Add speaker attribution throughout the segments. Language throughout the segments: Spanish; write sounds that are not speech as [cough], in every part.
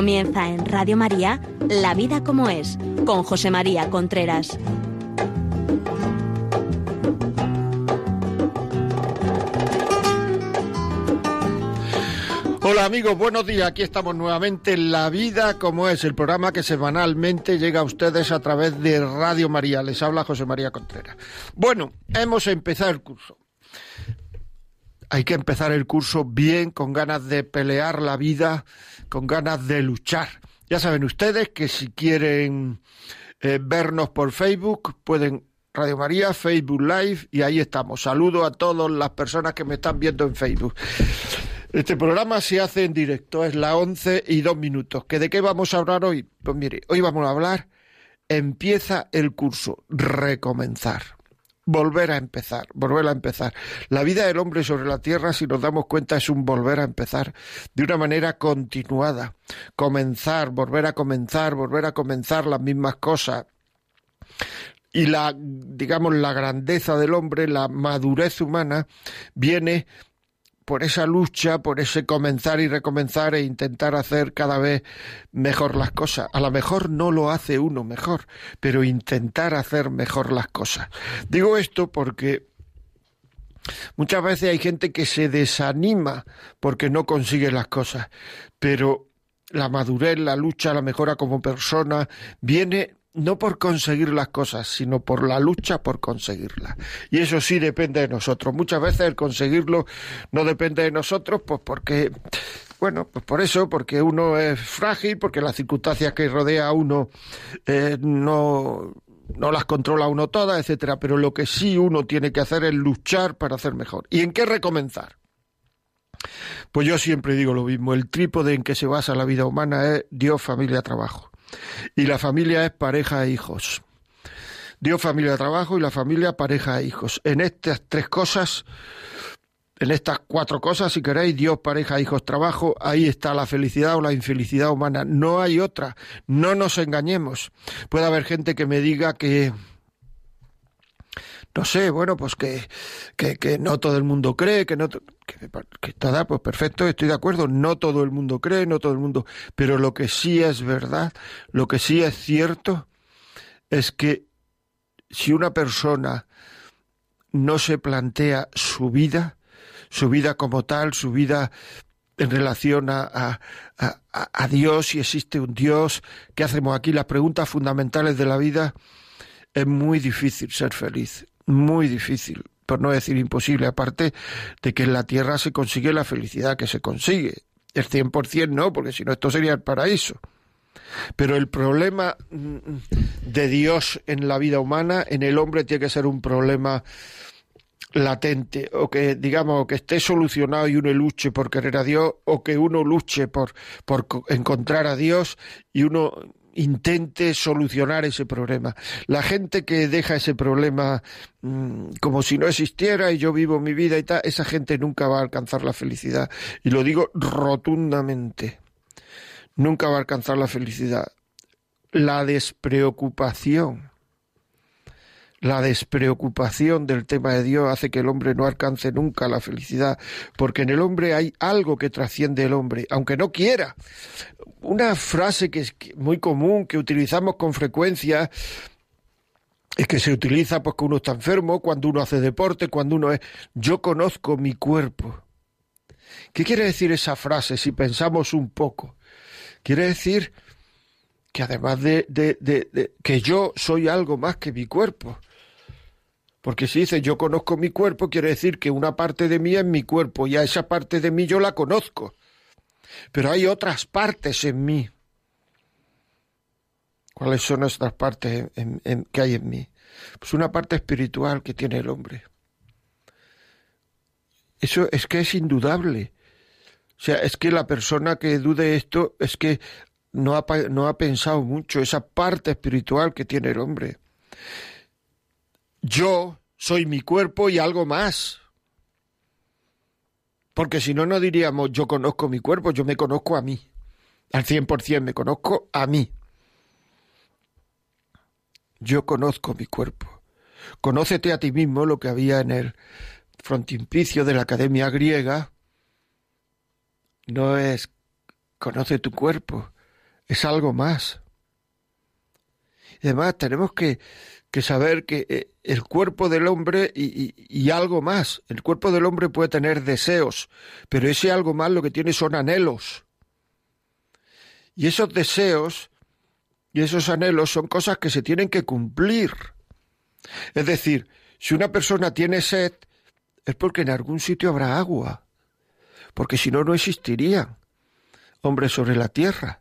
Speaker 1: Comienza en Radio María La vida como es, con José María Contreras.
Speaker 2: Hola amigos, buenos días. Aquí estamos nuevamente en La Vida como es, el programa que semanalmente llega a ustedes a través de Radio María. Les habla José María Contreras. Bueno, hemos empezado el curso. Hay que empezar el curso bien, con ganas de pelear la vida, con ganas de luchar. Ya saben ustedes que si quieren eh, vernos por Facebook, pueden Radio María, Facebook Live, y ahí estamos. Saludo a todas las personas que me están viendo en Facebook. Este programa se hace en directo, es la 11 y dos minutos. ¿Que ¿De qué vamos a hablar hoy? Pues mire, hoy vamos a hablar, empieza el curso, recomenzar, volver a empezar, volver a empezar. La vida del hombre sobre la tierra, si nos damos cuenta, es un volver a empezar de una manera continuada, comenzar, volver a comenzar, volver a comenzar las mismas cosas, y la digamos la grandeza del hombre, la madurez humana viene por esa lucha, por ese comenzar y recomenzar e intentar hacer cada vez mejor las cosas. A lo mejor no lo hace uno mejor, pero intentar hacer mejor las cosas. Digo esto porque muchas veces hay gente que se desanima porque no consigue las cosas, pero la madurez, la lucha, la mejora como persona viene no por conseguir las cosas, sino por la lucha por conseguirlas. Y eso sí depende de nosotros. Muchas veces el conseguirlo no depende de nosotros, pues porque, bueno, pues por eso, porque uno es frágil, porque las circunstancias que rodea a uno eh, no, no las controla uno todas, etcétera. Pero lo que sí uno tiene que hacer es luchar para hacer mejor. ¿Y en qué recomenzar? Pues yo siempre digo lo mismo, el trípode en que se basa la vida humana es Dios, familia, trabajo. Y la familia es pareja e hijos. Dios, familia, trabajo y la familia, pareja e hijos. En estas tres cosas, en estas cuatro cosas, si queréis, Dios, pareja, hijos, trabajo, ahí está la felicidad o la infelicidad humana. No hay otra. No nos engañemos. Puede haber gente que me diga que, no sé, bueno, pues que, que, que, no todo el mundo cree, que no que, está, pues perfecto, estoy de acuerdo, no todo el mundo cree, no todo el mundo, pero lo que sí es verdad, lo que sí es cierto, es que si una persona no se plantea su vida, su vida como tal, su vida en relación a, a, a, a Dios, si existe un Dios, qué hacemos aquí, las preguntas fundamentales de la vida, es muy difícil ser feliz muy difícil, por no decir imposible, aparte de que en la tierra se consigue la felicidad que se consigue. El 100% no, porque si no esto sería el paraíso. Pero el problema mm, de Dios en la vida humana, en el hombre, tiene que ser un problema latente, o que digamos que esté solucionado y uno luche por querer a Dios, o que uno luche por, por encontrar a Dios y uno intente solucionar ese problema. La gente que deja ese problema mmm, como si no existiera y yo vivo mi vida y tal, esa gente nunca va a alcanzar la felicidad. Y lo digo rotundamente. Nunca va a alcanzar la felicidad. La despreocupación la despreocupación del tema de Dios hace que el hombre no alcance nunca la felicidad, porque en el hombre hay algo que trasciende el hombre, aunque no quiera. Una frase que es muy común, que utilizamos con frecuencia, es que se utiliza pues cuando uno está enfermo, cuando uno hace deporte, cuando uno es yo conozco mi cuerpo. ¿Qué quiere decir esa frase si pensamos un poco? Quiere decir que además de, de, de, de, que yo soy algo más que mi cuerpo, porque si dice yo conozco mi cuerpo, quiere decir que una parte de mí es mi cuerpo y a esa parte de mí yo la conozco. Pero hay otras partes en mí. ¿Cuáles son estas partes que hay en mí? Pues una parte espiritual que tiene el hombre. Eso es que es indudable. O sea, es que la persona que dude esto es que no ha pensado mucho esa parte espiritual que tiene el hombre yo soy mi cuerpo y algo más. Porque si no, no diríamos yo conozco mi cuerpo, yo me conozco a mí. Al cien por cien me conozco a mí. Yo conozco mi cuerpo. Conócete a ti mismo lo que había en el frontispicio de la Academia Griega. No es conoce tu cuerpo, es algo más. Y además tenemos que, que saber que eh, el cuerpo del hombre y, y, algo más, el cuerpo del hombre puede tener deseos, pero ese algo más lo que tiene son anhelos. Y esos deseos y esos anhelos son cosas que se tienen que cumplir. Es decir, si una persona tiene sed, es porque en algún sitio habrá agua, porque si no, no existirían hombres sobre la tierra.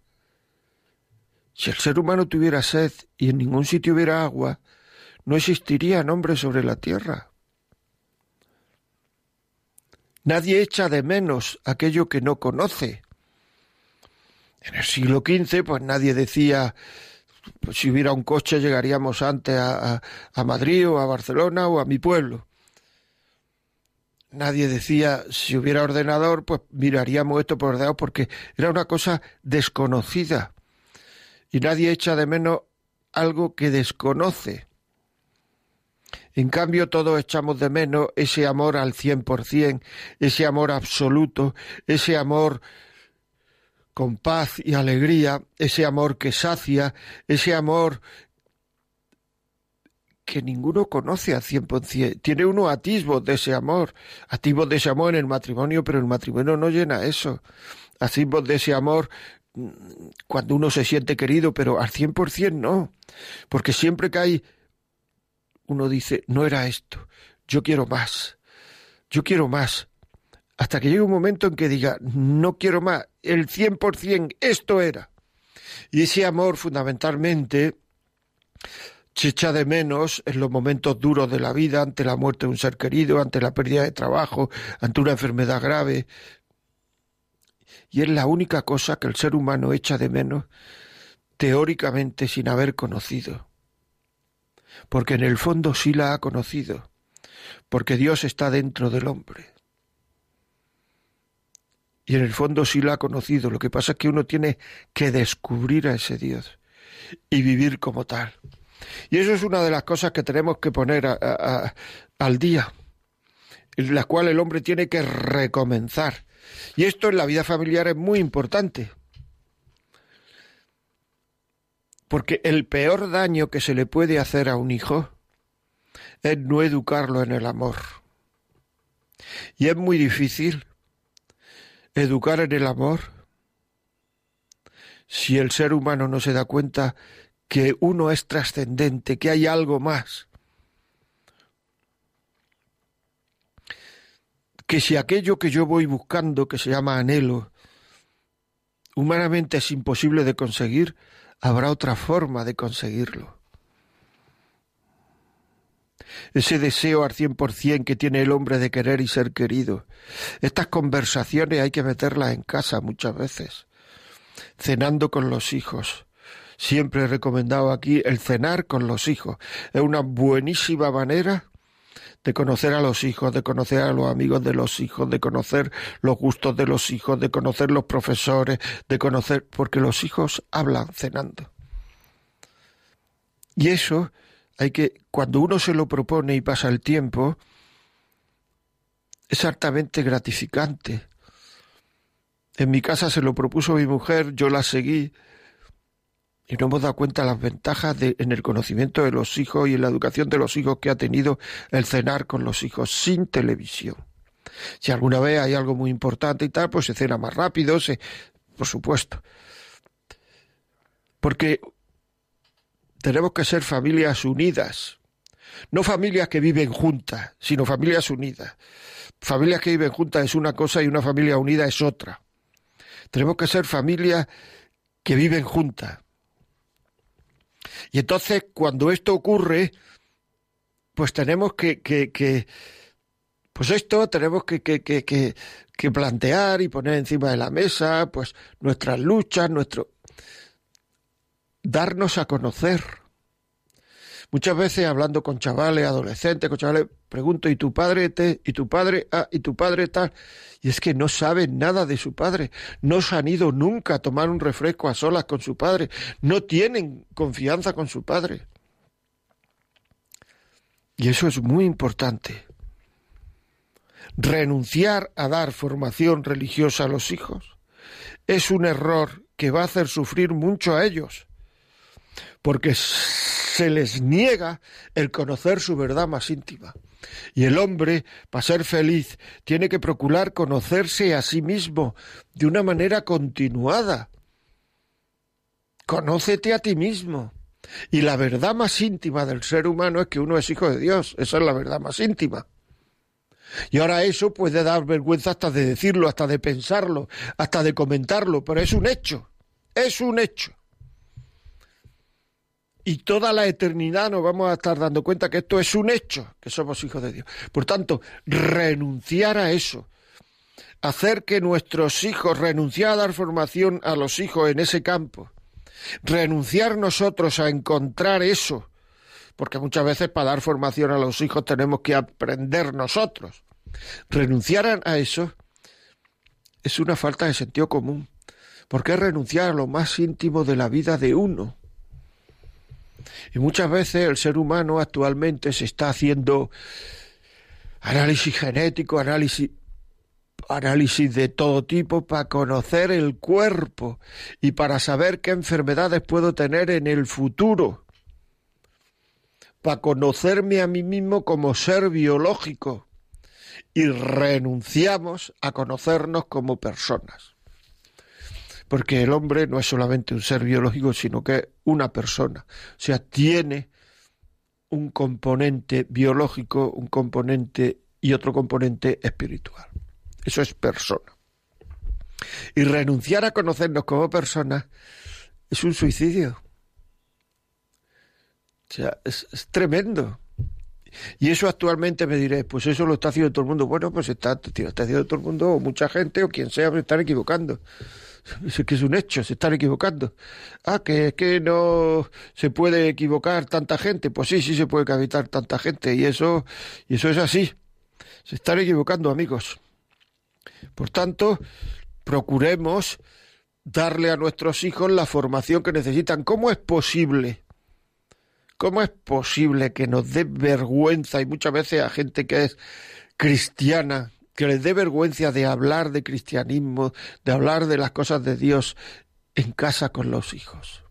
Speaker 2: Si el ser humano tuviera sed y en ningún sitio hubiera agua, no existirían hombres sobre la tierra. Nadie echa de menos aquello que no conoce. En el siglo XV, pues nadie decía, pues si hubiera un coche llegaríamos antes a, a, Madrid o a Barcelona o a mi pueblo. Nadie decía, si hubiera ordenador, pues miraríamos esto por ordenador, porque era una cosa desconocida. Y nadie echa de menos algo que desconoce. En cambio, todos echamos de menos ese amor al cien por cien, ese amor absoluto, ese amor con paz y alegría, ese amor que sacia, ese amor que ninguno conoce al cien por cien. Tiene uno atisbos de ese amor, atisbos de ese amor en el matrimonio, pero el matrimonio no llena eso. Atisbos de ese amor mm, cuando uno se siente querido, pero al cien por cien no. Porque siempre que hay, uno dice, no era esto, yo quiero más, yo quiero más hasta que llegue un momento en que diga, no quiero más, el 100% esto era. Y ese amor fundamentalmente se echa de menos en los momentos duros de la vida, ante la muerte de un ser querido, ante la pérdida de trabajo, ante una enfermedad grave. Y es la única cosa que el ser humano echa de menos teóricamente sin haber conocido. Porque en el fondo sí la ha conocido, porque Dios está dentro del hombre y en el fondo sí lo ha conocido. Lo que pasa es que uno tiene que descubrir a ese Dios y vivir como tal. Y eso es una de las cosas que tenemos que poner al día, en la cual el hombre tiene que recomenzar. Y esto en la vida familiar es muy importante. Porque el peor daño que se le puede hacer a un hijo es no educarlo en el amor. Y es muy difícil educar en el amor? Si el ser humano no se da cuenta que uno es trascendente, que hay algo más, que si aquello que yo voy buscando, que se llama anhelo, humanamente es imposible de conseguir, habrá otra forma de conseguirlo ese deseo al cien por cien que tiene el hombre de querer y ser querido. Estas conversaciones hay que meterlas en casa muchas veces, cenando con los hijos. Siempre he recomendado aquí el cenar con los hijos. Es una buenísima manera de conocer a los hijos, de conocer a los amigos de los hijos, de conocer los gustos de los hijos, de conocer los profesores, de conocer, porque los hijos hablan cenando. Y eso hay que, cuando uno se lo propone y pasa el tiempo, es altamente gratificante. En mi casa se lo propuso mi mujer, yo la seguí y no hemos dado cuenta las ventajas de, en el conocimiento de los hijos y en la educación de los hijos que ha tenido el cenar con los hijos sin televisión. Si alguna vez hay algo muy importante y tal, pues se cena más rápido, se, por supuesto. Porque tenemos que ser familias unidas. No familias que viven juntas, sino familias unidas. Familias que viven juntas es una cosa y una familia unida es otra. Tenemos que ser familias que viven juntas. Y entonces, cuando esto ocurre, pues tenemos que, que, pues esto tenemos que, que, que, que plantear y poner encima de la mesa, pues nuestras luchas, nuestro darnos a conocer. Muchas veces hablando con chavales, adolescentes, con chavales, pregunto, ¿y tu padre te, y tu padre, ah, y tu padre tal? Y es que no saben nada de su padre, no se han ido nunca a tomar un refresco a solas con su padre, no tienen confianza con su padre. Y eso es muy importante. Renunciar a dar formación religiosa a los hijos es un error que va a hacer sufrir mucho a ellos, porque se les niega el conocer su verdad más íntima. Y el hombre, para ser feliz, tiene que procurar conocerse a sí mismo de una manera continuada. Conócete a ti mismo. Y la verdad más íntima del ser humano es que uno es hijo de Dios. Esa es la verdad más íntima. Y ahora eso puede dar vergüenza hasta de decirlo, hasta de pensarlo, hasta de comentarlo, pero es un hecho. Es un hecho y toda la eternidad nos vamos a estar dando cuenta que esto es un hecho, que somos hijos de Dios. Por tanto, renunciar a eso, hacer que nuestros hijos, renunciar a dar formación a los hijos en ese campo, renunciar nosotros a encontrar eso, porque muchas veces para dar formación a los hijos tenemos que aprender nosotros. Renunciar a eso es una falta de sentido común, porque es renunciar a lo más íntimo de la vida de uno. Y muchas veces el ser humano actualmente se está haciendo análisis genético, análisis análisis de todo tipo para conocer el cuerpo y para saber qué enfermedades puedo tener en el futuro, para conocerme a mí mismo como ser biológico. Y renunciamos a conocernos como personas porque el hombre no es solamente un ser biológico, sino que es una persona. O sea, tiene un componente biológico, un componente y otro componente espiritual. Eso es persona. Y renunciar a conocernos como personas es un suicidio. O sea, es, tremendo. Y eso actualmente me diré, pues eso lo está haciendo todo el mundo. Bueno, pues está, está haciendo todo el mundo, o mucha gente, o quien sea, me están equivocando. Es que es un hecho, se están equivocando. Ah, que es que no se puede equivocar tanta gente. Pues sí, sí se puede evitar tanta gente y eso, y eso es así. Se están equivocando, amigos. Por tanto, procuremos darle a nuestros hijos la formación que necesitan. ¿Cómo es posible? ¿Cómo es posible que nos dé vergüenza y muchas veces a gente que es cristiana, que les dé vergüenza de hablar de cristianismo, de hablar de las cosas de Dios en casa con los hijos.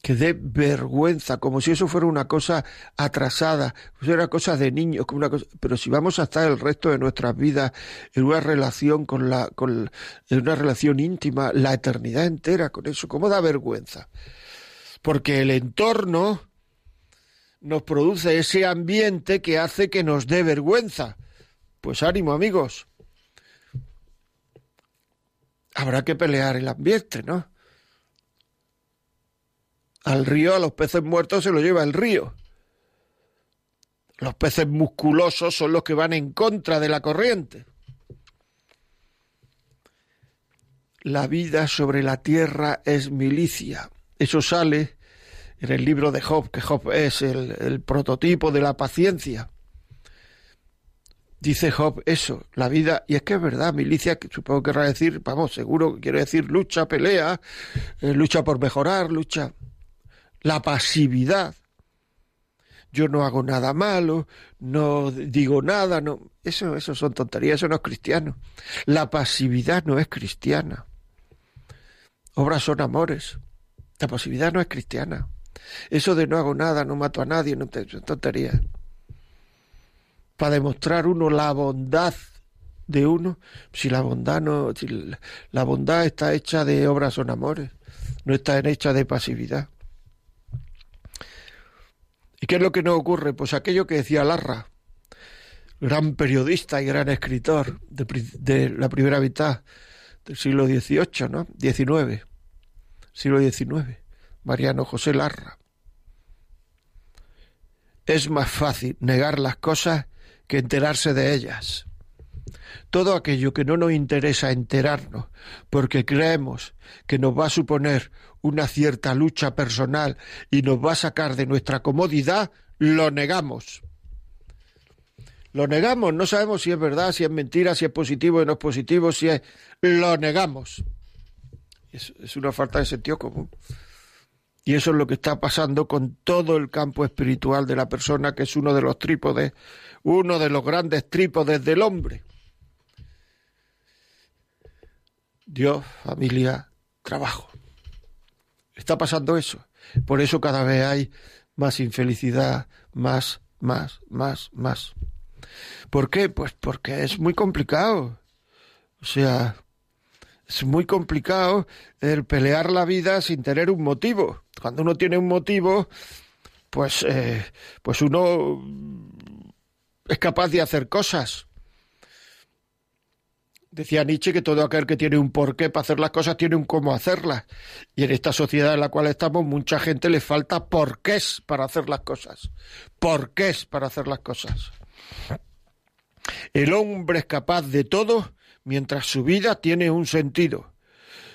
Speaker 2: Que dé vergüenza, como si eso fuera una cosa atrasada, fuera una cosa de niños, como una cosa, pero si vamos a estar el resto de nuestras vidas en una relación con la, con, en una relación íntima, la eternidad entera con eso, ¿cómo da vergüenza? Porque el entorno, nos produce ese ambiente que hace que nos dé vergüenza. Pues ánimo, amigos. Habrá que pelear el ambiente, ¿no? Al río, a los peces muertos se lo lleva el río. Los peces musculosos son los que van en contra de la corriente. La vida sobre la tierra es milicia. Eso sale en el libro de Job, que Job es el, prototipo de la paciencia. Dice Job eso, la vida, y es que es verdad, milicia, que supongo que querrá decir, vamos, seguro que quiere decir lucha, pelea, eh, lucha por mejorar, lucha. La pasividad. Yo no hago nada malo, no digo nada, no. Eso, eso son tonterías, eso no es cristiano. La pasividad no es cristiana. Obras son amores. La pasividad no es cristiana. Eso de no hago nada, no mato a nadie, no te, tontería. Para demostrar uno la bondad de uno, si la bondad no, si la bondad está hecha de obras son amores, no está hecha de pasividad. ¿Y qué es lo que no ocurre? Pues aquello que decía Larra, gran periodista y gran escritor de, de la primera mitad del siglo XVIII, ¿no? XIX, siglo XIX. Mariano José Larra. Es más fácil negar las cosas que enterarse de ellas. Todo aquello que no nos interesa enterarnos, porque creemos que nos va a suponer una cierta lucha personal y nos va a sacar de nuestra comodidad, lo negamos. Lo negamos, no sabemos si es verdad, si es mentira, si es positivo o no es positivo, si es... Lo negamos. Es, es una falta de sentido común. Y eso es lo que está pasando con todo el campo espiritual de la persona, que es uno de los trípodes, uno de los grandes trípodes del hombre. Dios, familia, trabajo. Está pasando eso. Por eso cada vez hay más infelicidad, más, más, más, más. ¿Por qué? Pues porque es muy complicado. O sea, es muy complicado el pelear la vida sin tener un motivo. Cuando uno tiene un motivo, pues, eh, pues uno es capaz de hacer cosas. Decía Nietzsche que todo aquel que tiene un porqué para hacer las cosas tiene un cómo hacerlas. Y en esta sociedad en la cual estamos, mucha gente le falta porqués para hacer las cosas. Porqués para hacer las cosas. El hombre es capaz de todo mientras su vida tiene un sentido.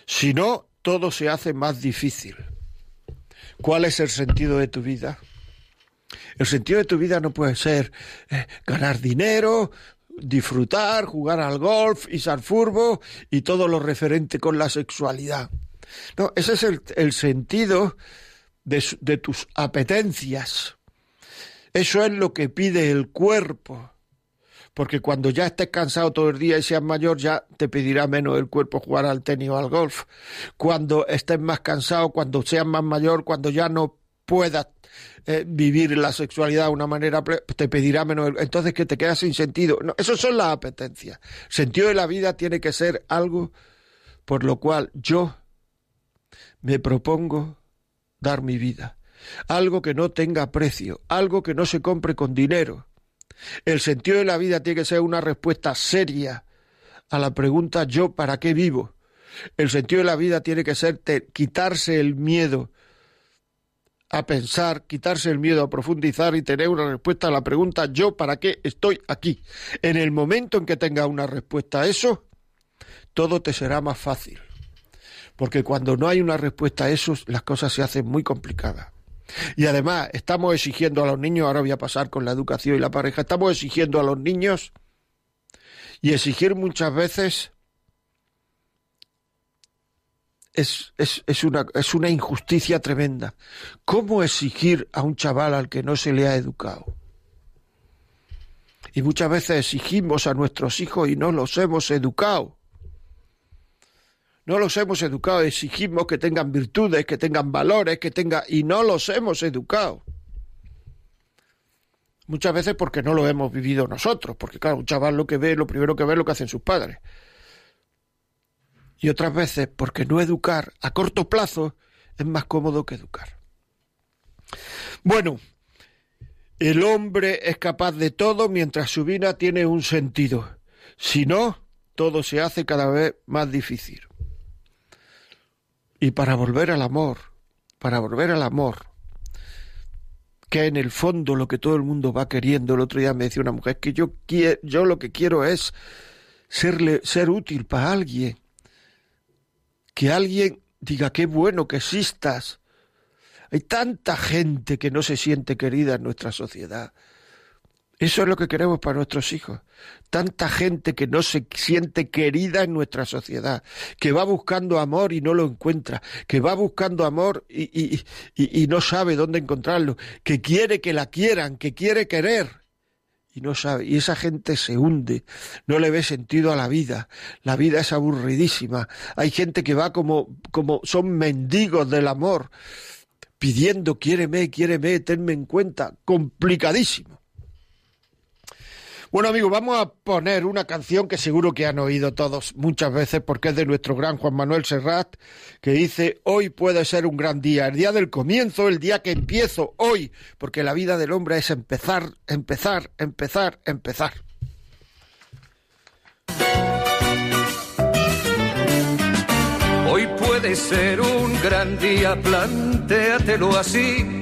Speaker 2: Si no, todo se hace más difícil. ¿Cuál es el sentido de tu vida? El sentido de tu vida no puede ser eh, ganar dinero, disfrutar, jugar al golf, al furbo y todo lo referente con la sexualidad. No, ese es el, sentido de tus apetencias. Eso es lo que pide el cuerpo porque cuando ya estés cansado todo el día y seas mayor, ya te pedirá menos el cuerpo jugar al tenis o al golf. Cuando estés más cansado, cuando seas más mayor, cuando ya no puedas eh, vivir la sexualidad de una manera, te pedirá menos. Entonces que te quedas sin sentido. No, eso son las apetencias. Sentido de la vida tiene que ser algo por lo cual yo me propongo dar mi vida. Algo que no tenga precio, algo que no se compre con dinero, el sentido de la vida tiene que ser una respuesta seria a la pregunta yo para qué vivo. El sentido de la vida tiene que ser quitarse el miedo a pensar, quitarse el miedo a profundizar y tener una respuesta a la pregunta yo para qué estoy aquí. En el momento en que tenga una respuesta a eso, todo te será más fácil. Porque cuando no hay una respuesta a eso, las cosas se hacen muy complicadas. Y además estamos exigiendo a los niños, ahora voy a pasar con la educación y la pareja, estamos exigiendo a los niños y exigir muchas veces es, es, es, una, es una injusticia tremenda. ¿Cómo exigir a un chaval al que no se le ha educado? Y muchas veces exigimos a nuestros hijos y no los hemos educado. No los hemos educado, exigimos que tengan virtudes, que tengan valores, que tengan... y no los hemos educado. Muchas veces porque no lo hemos vivido nosotros, porque claro, un chaval lo que ve, lo primero que ve es lo que hacen sus padres. Y otras veces porque no educar a corto plazo es más cómodo que educar. Bueno, el hombre es capaz de todo mientras su vida tiene un sentido. Si no, todo se hace cada vez más difícil. Y para volver al amor, para volver al amor, que en el fondo lo que todo el mundo va queriendo. El otro día me decía una mujer que yo, yo lo que quiero es serle, ser útil para alguien. Que alguien diga qué bueno que existas. Hay tanta gente que no se siente querida en nuestra sociedad. Eso es lo que queremos para nuestros hijos. Tanta gente que no se siente querida en nuestra sociedad, que va buscando amor y no lo encuentra, que va buscando amor y, no sabe dónde encontrarlo, que quiere que la quieran, que quiere querer y no sabe. Y esa gente se hunde, no le ve sentido a la vida. La vida es aburridísima. Hay gente que va como, como son mendigos del amor, pidiendo quiéreme, quiéreme, tenme en cuenta. Complicadísimo. Bueno, amigos, vamos a poner una canción que seguro que han oído todos muchas veces porque es de nuestro gran Juan Manuel Serrat, que dice, hoy puede ser un gran día, el día del comienzo, el día que empiezo, hoy, porque la vida del hombre es empezar, empezar, empezar, empezar.
Speaker 3: Hoy puede ser un gran día, plantéatelo así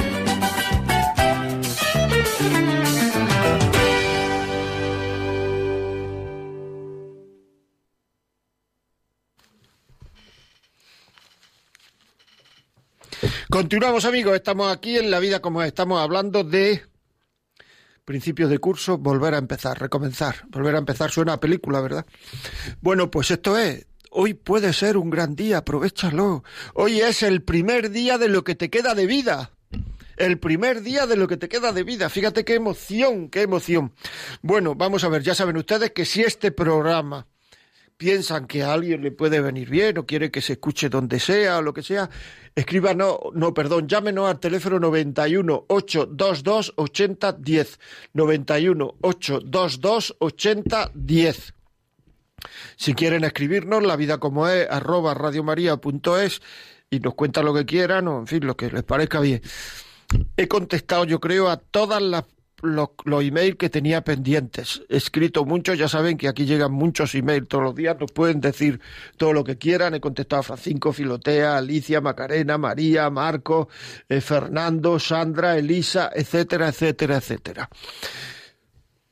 Speaker 2: Continuamos amigos, estamos aquí en La Vida como es. estamos hablando de principios de curso, volver a empezar, recomenzar, volver a empezar suena a película, ¿verdad? Bueno, pues esto es, hoy puede ser un gran día, aprovechalo. Hoy es el primer día de lo que te queda de vida. El primer día de lo que te queda de vida. Fíjate qué emoción, qué emoción. Bueno, vamos a ver, ya saben ustedes que si este programa piensan que a alguien le puede venir bien o quiere que se escuche donde sea o lo que sea, escríbanos, no, perdón, llámenos al teléfono 91 822 8010. 91 822 8010. Si quieren escribirnos, la vida como es, arroba radiomaria.es y nos cuentan lo que quieran o, en fin, lo que les parezca bien. He contestado, yo creo, a todas las los, emails que tenía pendientes. He escrito muchos, ya saben que aquí llegan muchos emails todos los días, nos pueden decir todo lo que quieran. He contestado a Francisco, Filotea, Alicia, Macarena, María, Marco, eh, Fernando, Sandra, Elisa, etcétera, etcétera, etcétera.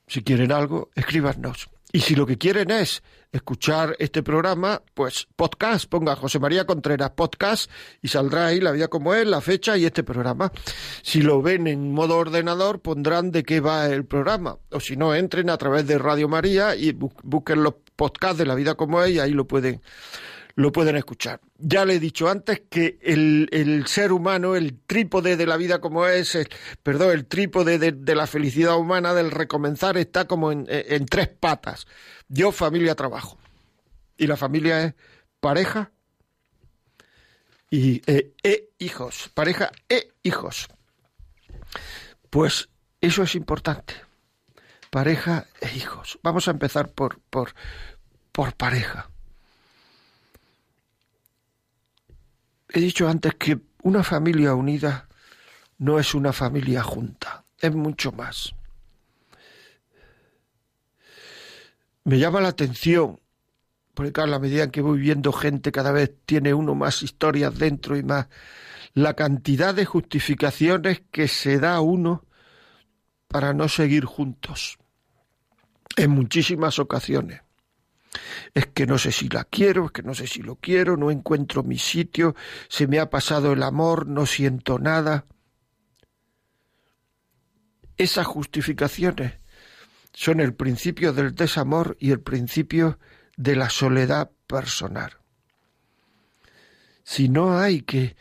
Speaker 2: Si quieren algo, escríbanos. Y si lo que quieren es escuchar este programa, pues podcast, ponga José María Contreras podcast y saldrá ahí la vida como es, la fecha y este programa. Si lo ven en modo ordenador, pondrán de qué va el programa. O si no, entren a través de Radio María y busquen los podcasts de la vida como es y ahí lo pueden lo pueden escuchar. Ya le he dicho antes que el, el ser humano, el trípode de la vida como es, perdón, el trípode de, la felicidad humana, del recomenzar, está como en, tres patas. Yo, familia, trabajo. Y la familia es pareja y e, e hijos. Pareja e hijos. Pues eso es importante. Pareja e hijos. Vamos a empezar por, por, por pareja. He dicho antes que una familia unida no es una familia junta, es mucho más. Me llama la atención, porque a la medida en que voy viendo gente cada vez tiene uno más historias dentro y más, la cantidad de justificaciones que se da uno para no seguir juntos en muchísimas ocasiones es que no sé si la quiero, es que no sé si lo quiero, no encuentro mi sitio, se me ha pasado el amor, no siento nada. Esas justificaciones son el principio del desamor y el principio de la soledad personal. Si no hay que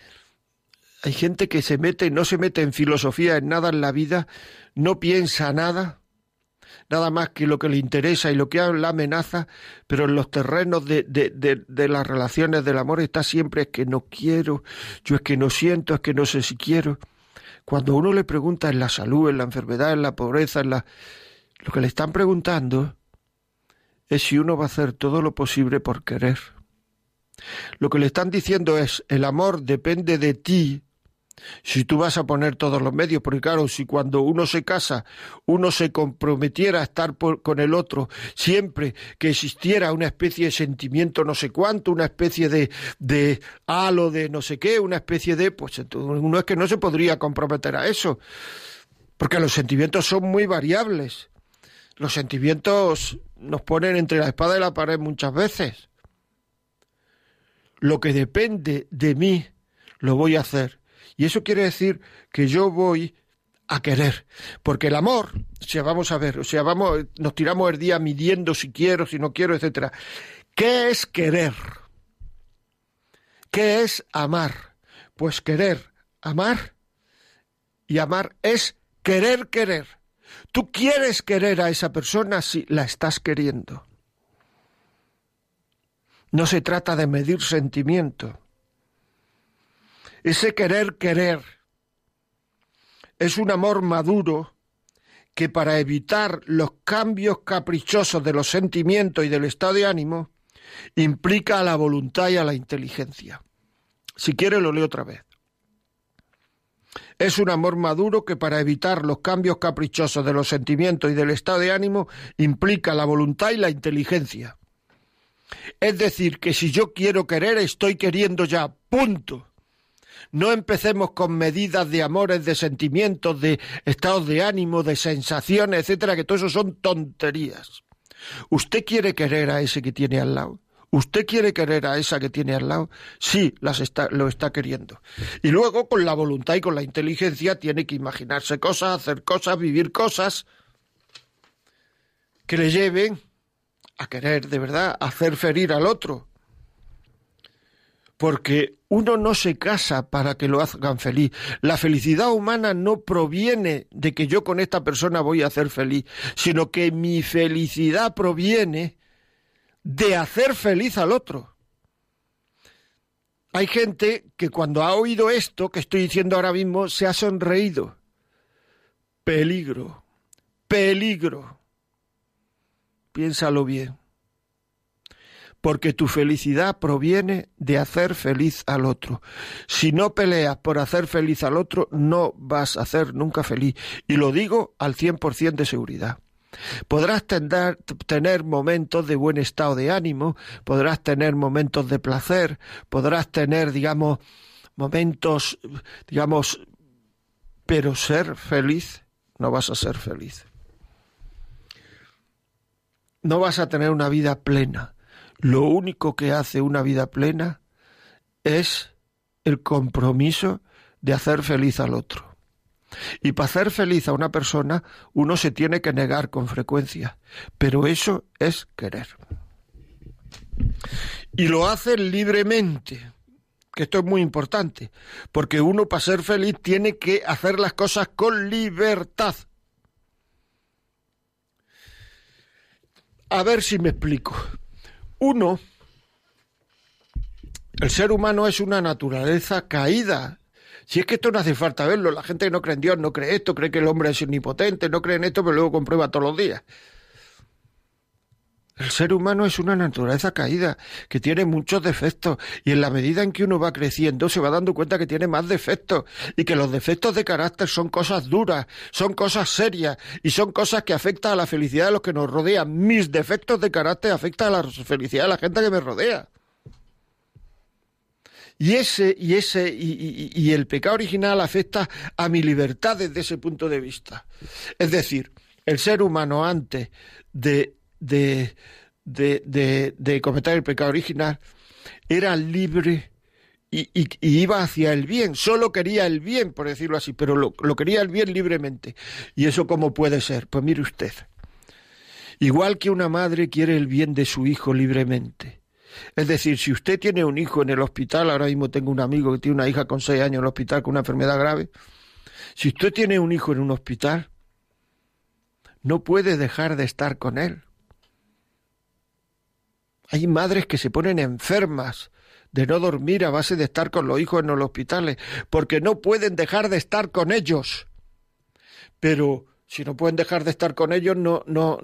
Speaker 2: hay gente que se mete, no se mete en filosofía, en nada en la vida, no piensa nada, nada más que lo que le interesa y lo que la amenaza, pero en los terrenos de, de, de, las relaciones del amor está siempre es que no quiero, yo es que no siento, es que no sé si quiero. Cuando uno le pregunta en la salud, en la enfermedad, en la pobreza, en la... lo que le están preguntando es si uno va a hacer todo lo posible por querer. Lo que le están diciendo es, el amor depende de ti, si tú vas a poner todos los medios, porque claro, si cuando uno se casa, uno se comprometiera a estar con el otro, siempre que existiera una especie de sentimiento no sé cuánto, una especie de, de halo de no sé qué, una especie de, pues uno es que no se podría comprometer a eso, porque los sentimientos son muy variables. los sentimientos nos ponen entre la espada y la pared muchas veces. Lo que depende de mí, lo voy a hacer. Y eso quiere decir que yo voy a querer. Porque el amor, o sea, vamos a ver, o sea, vamos, nos tiramos el día midiendo si quiero, si no quiero, etcétera. ¿Qué es querer? ¿Qué es amar? Pues querer, amar y amar es querer querer. Tú quieres querer a esa persona si la estás queriendo. No se trata de medir sentimiento. Ese querer querer es un amor maduro que para evitar los cambios caprichosos de los sentimientos y del estado de ánimo implica a la voluntad y a la inteligencia. Si quiere lo leo otra vez. Es un amor maduro que para evitar los cambios caprichosos de los sentimientos y del estado de ánimo implica la voluntad y la inteligencia. Es decir, que si yo quiero querer, estoy queriendo ya, punto. No empecemos con medidas de amores, de sentimientos, de estados de ánimo, de sensaciones, etcétera, que todo eso son tonterías. ¿Usted quiere querer a ese que tiene al lado? ¿Usted quiere querer a esa que tiene al lado? Sí, las está, lo está queriendo. Y luego, con la voluntad y con la inteligencia, tiene que imaginarse cosas, hacer cosas, vivir cosas que le lleven a querer de verdad, a hacer ferir al otro. Porque uno no se casa para que lo hagan feliz. La felicidad humana no proviene de que yo con esta persona voy a hacer feliz, sino que mi felicidad proviene de hacer feliz al otro. Hay gente que cuando ha oído esto que estoy diciendo ahora mismo se ha sonreído. Peligro, peligro. Piénsalo bien. Porque tu felicidad proviene de hacer feliz al otro. Si no peleas por hacer feliz al otro, no vas a ser nunca feliz. Y lo digo al 100% de seguridad. Podrás tener momentos de buen estado de ánimo, podrás tener momentos de placer, podrás tener, digamos, momentos, digamos, pero ser feliz, no vas a ser feliz. No vas a tener una vida plena. Lo único que hace una vida plena es el compromiso de hacer feliz al otro. Y para hacer feliz a una persona uno se tiene que negar con frecuencia, pero eso es querer. Y lo hace libremente, que esto es muy importante, porque uno para ser feliz tiene que hacer las cosas con libertad. A ver si me explico. Uno, el ser humano es una naturaleza caída, si es que esto no hace falta verlo, la gente que no cree en Dios no cree esto, cree que el hombre es omnipotente, no cree en esto, pero luego comprueba todos los días. El ser humano es una naturaleza caída, que tiene muchos defectos, y en la medida en que uno va creciendo se va dando cuenta que tiene más defectos, y que los defectos de carácter son cosas duras, son cosas serias, y son cosas que afectan a la felicidad de los que nos rodean. Mis defectos de carácter afectan a la felicidad de la gente que me rodea. Y ese, y ese, y, y, el pecado original afecta a mi libertad desde ese punto de vista. Es decir, el ser humano antes de, de, de, de, cometer el pecado original era libre y, y, iba hacia el bien, solo quería el bien, por decirlo así, pero lo, lo quería el bien libremente. ¿Y eso cómo puede ser? Pues mire usted, igual que una madre quiere el bien de su hijo libremente, es decir, si usted tiene un hijo en el hospital, ahora mismo tengo un amigo que tiene una hija con seis años en el hospital con una enfermedad grave, si usted tiene un hijo en un hospital, no puede dejar de estar con él. Hay madres que se ponen enfermas de no dormir a base de estar con los hijos en los hospitales, porque no pueden dejar de estar con ellos. Pero si no pueden dejar de estar con ellos, no, no,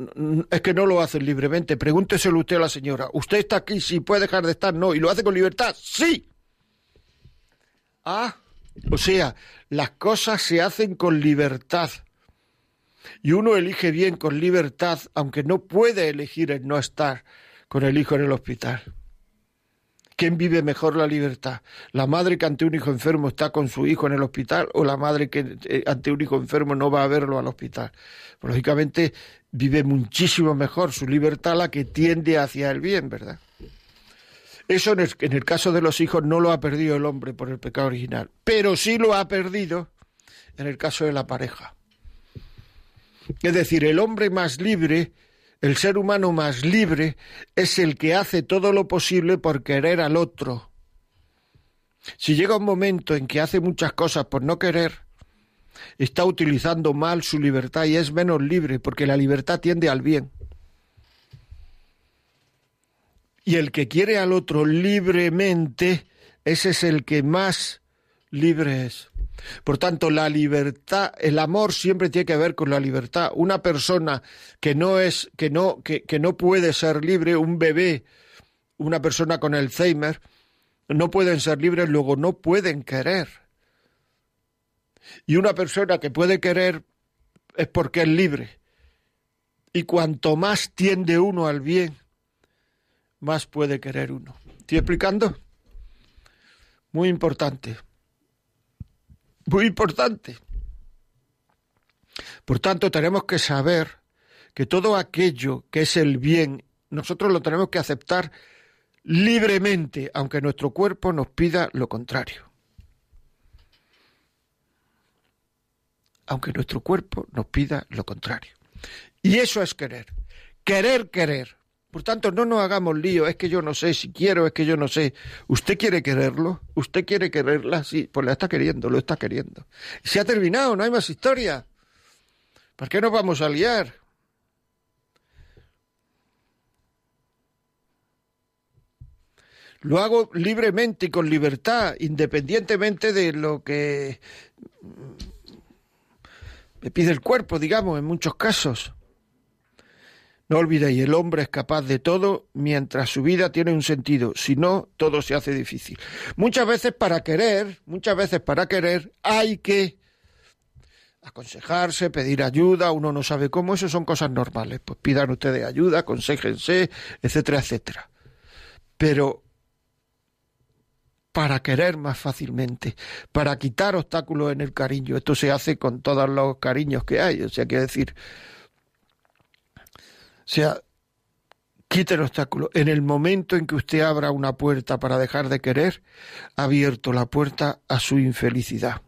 Speaker 2: es que no lo hacen libremente. Pregúnteselo usted a la señora. ¿Usted está aquí? Si puede dejar de estar, no. ¿Y lo hace con libertad? Sí. Ah, o sea, las cosas se hacen con libertad. Y uno elige bien con libertad, aunque no puede elegir el no estar con el hijo en el hospital. ¿Quién vive mejor la libertad? ¿La madre que ante un hijo enfermo está con su hijo en el hospital o la madre que eh, ante un hijo enfermo no va a verlo al hospital? Pues, lógicamente vive muchísimo mejor su libertad la que tiende hacia el bien, ¿verdad? Eso en el, caso de los hijos no lo ha perdido el hombre por el pecado original, pero sí lo ha perdido en el caso de la pareja. Es decir, el hombre más libre, el ser humano más libre, es el que hace todo lo posible por querer al otro. Si llega un momento en que hace muchas cosas por no querer, está utilizando mal su libertad y es menos libre, porque la libertad tiende al bien. Y el que quiere al otro libremente, ese es el que más libre es. Por tanto, la libertad, el amor siempre tiene que ver con la libertad. Una persona que no es, que no, que, no puede ser libre, un bebé, una persona con Alzheimer, no pueden ser libres, luego no pueden querer. Y una persona que puede querer es porque es libre. Y cuanto más tiende uno al bien, más puede querer uno. ¿Estoy explicando? Muy importante. Muy importante. Por tanto, tenemos que saber que todo aquello que es el bien, nosotros lo tenemos que aceptar libremente, aunque nuestro cuerpo nos pida lo contrario. Aunque nuestro cuerpo nos pida lo contrario. Y eso es querer. Querer, querer. Por tanto, no nos hagamos lío, es que yo no sé si quiero, es que yo no sé. ¿Usted quiere quererlo? ¿Usted quiere quererla? Sí, pues la está queriendo, lo está queriendo. se ha terminado, no hay más historia. ¿Por qué nos vamos a liar? Lo hago libremente y con libertad, independientemente de lo que me pide el cuerpo, digamos, en muchos casos. No olvidéis, el hombre es capaz de todo mientras su vida tiene un sentido, si no, todo se hace difícil. Muchas veces para querer, muchas veces para querer, hay que aconsejarse, pedir ayuda, uno no sabe cómo, eso son cosas normales. Pues pidan ustedes ayuda, aconsejense, etcétera, etcétera. Pero para querer más fácilmente, para quitar obstáculos en el cariño, esto se hace con todos los cariños que hay, o sea, que decir, sea, quite el obstáculo. En el momento en que usted abra una puerta para dejar de querer, ha abierto la puerta a su infelicidad.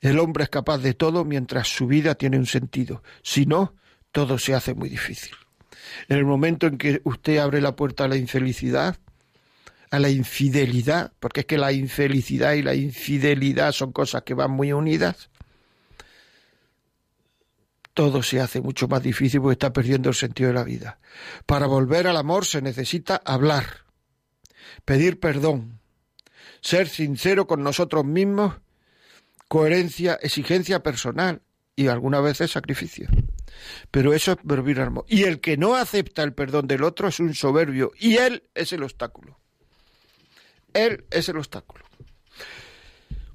Speaker 2: El hombre es capaz de todo mientras su vida tiene un sentido. Si no, todo se hace muy difícil. En el momento en que usted abre la puerta a la infelicidad, a la infidelidad, porque es que la infelicidad y la infidelidad son cosas que van muy unidas, todo se hace mucho más difícil porque está perdiendo el sentido de la vida. Para volver al amor se necesita hablar, pedir perdón, ser sincero con nosotros mismos, coherencia, exigencia personal y algunas veces sacrificio. Pero eso es volver al amor. Y el que no acepta el perdón del otro es un soberbio y él es el obstáculo. Él es el obstáculo.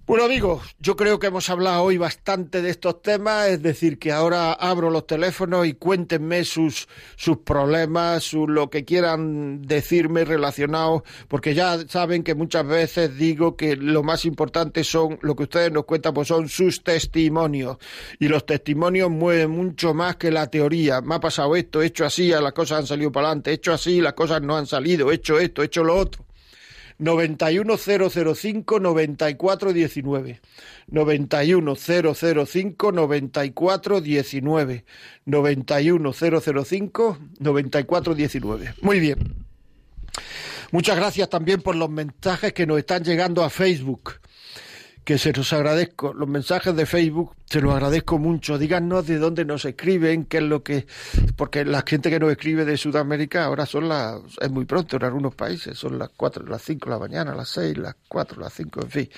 Speaker 2: Bueno amigos, yo creo que hemos hablado hoy bastante de estos temas, es decir, que ahora abro los teléfonos y cuéntenme sus, sus problemas, su, lo que quieran decirme relacionados, porque ya saben que muchas veces digo que lo más importante son, lo que ustedes nos cuentan, pues son sus testimonios. Y los testimonios mueven mucho más que la teoría. Me ha pasado esto, he hecho así, las cosas han salido para adelante, he hecho así, las cosas no han salido, he hecho esto, he hecho lo otro. 91005 9419. 91005 9419. 91005 9419. Muy bien. Muchas gracias también por los mensajes que nos están llegando a Facebook que se los agradezco. Los mensajes de Facebook se los agradezco mucho. Díganos de dónde nos escriben, qué es lo que. Porque la gente que nos escribe de Sudamérica ahora son las. Es muy pronto en algunos países, son las 4, las 5 de la mañana, las 6, las 4, las 5, en fin.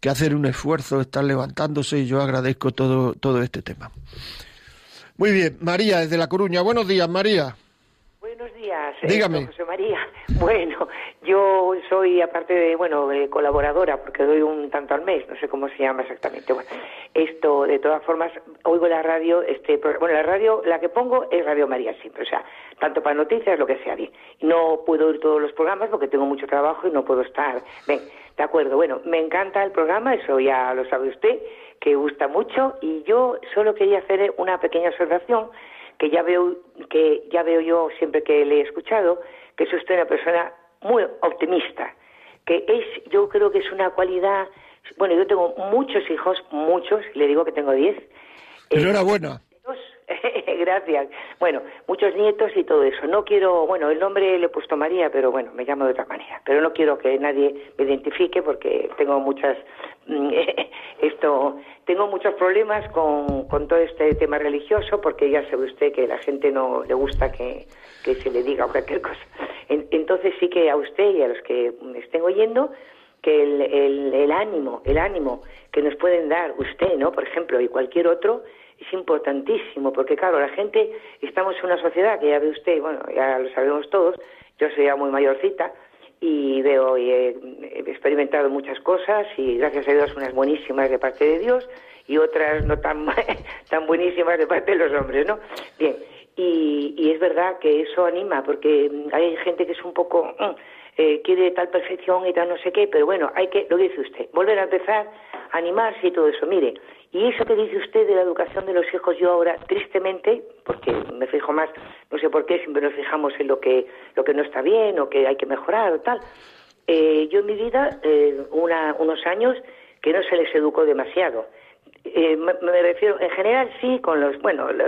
Speaker 2: Que hacer un esfuerzo, estar levantándose y yo agradezco todo, todo este tema. Muy bien, María, desde La Coruña. Buenos días, María.
Speaker 4: Buenos días. Eh,
Speaker 2: Dígame.
Speaker 4: José María. [laughs] Bueno, yo soy, aparte de, bueno, eh, colaboradora, porque doy un tanto al mes, no sé cómo se llama exactamente. Bueno, esto, de todas formas, oigo la radio, este, bueno, la radio, la que pongo es Radio María siempre, o sea, tanto para noticias, lo que sea, bien. No puedo oír todos los programas porque tengo mucho trabajo y no puedo estar. Ven, de acuerdo, bueno, me encanta el programa, eso ya lo sabe usted, que gusta mucho, y yo solo quería hacer una pequeña observación que ya veo que ya veo yo siempre que le he escuchado que es usted una persona muy optimista que es yo creo que es una cualidad bueno yo tengo muchos hijos muchos le digo que tengo diez.
Speaker 2: Enhorabuena [laughs]
Speaker 4: gracias. Bueno muchos nietos y todo eso. No quiero bueno el nombre le he puesto María pero bueno me llamo de otra manera. Pero no quiero que nadie me identifique porque tengo muchas [laughs] esto tengo muchos problemas con, con todo este tema religioso porque ya sabe usted que la gente no le gusta que, que se le diga cualquier cosa. entonces sí que a usted y a los que me estén oyendo que el, el, ánimo, el ánimo que nos pueden dar usted, ¿no? Por ejemplo, y cualquier otro, es importantísimo, porque claro, la gente, estamos en una sociedad que ya ve usted, bueno, ya lo sabemos todos, yo soy ya muy mayorcita, y veo y he, experimentado muchas cosas y gracias a Dios unas buenísimas de parte de Dios y otras no tan [laughs] tan buenísimas de parte de los hombres, ¿no? Bien, y, y es verdad que eso anima porque hay gente que es un poco eh, quiere tal perfección y tal no sé qué, pero bueno, hay que, lo dice usted, volver a empezar, animarse y todo eso. Mire, y eso que dice usted de la educación de los hijos, yo ahora, tristemente, porque me fijo más, no sé por qué, siempre nos fijamos en lo que, lo que no está bien o que hay que mejorar o tal. Eh, yo en mi vida, eh, una, unos años, que no se les educó demasiado. Eh, me, me, refiero, en general sí, con los, bueno, lo,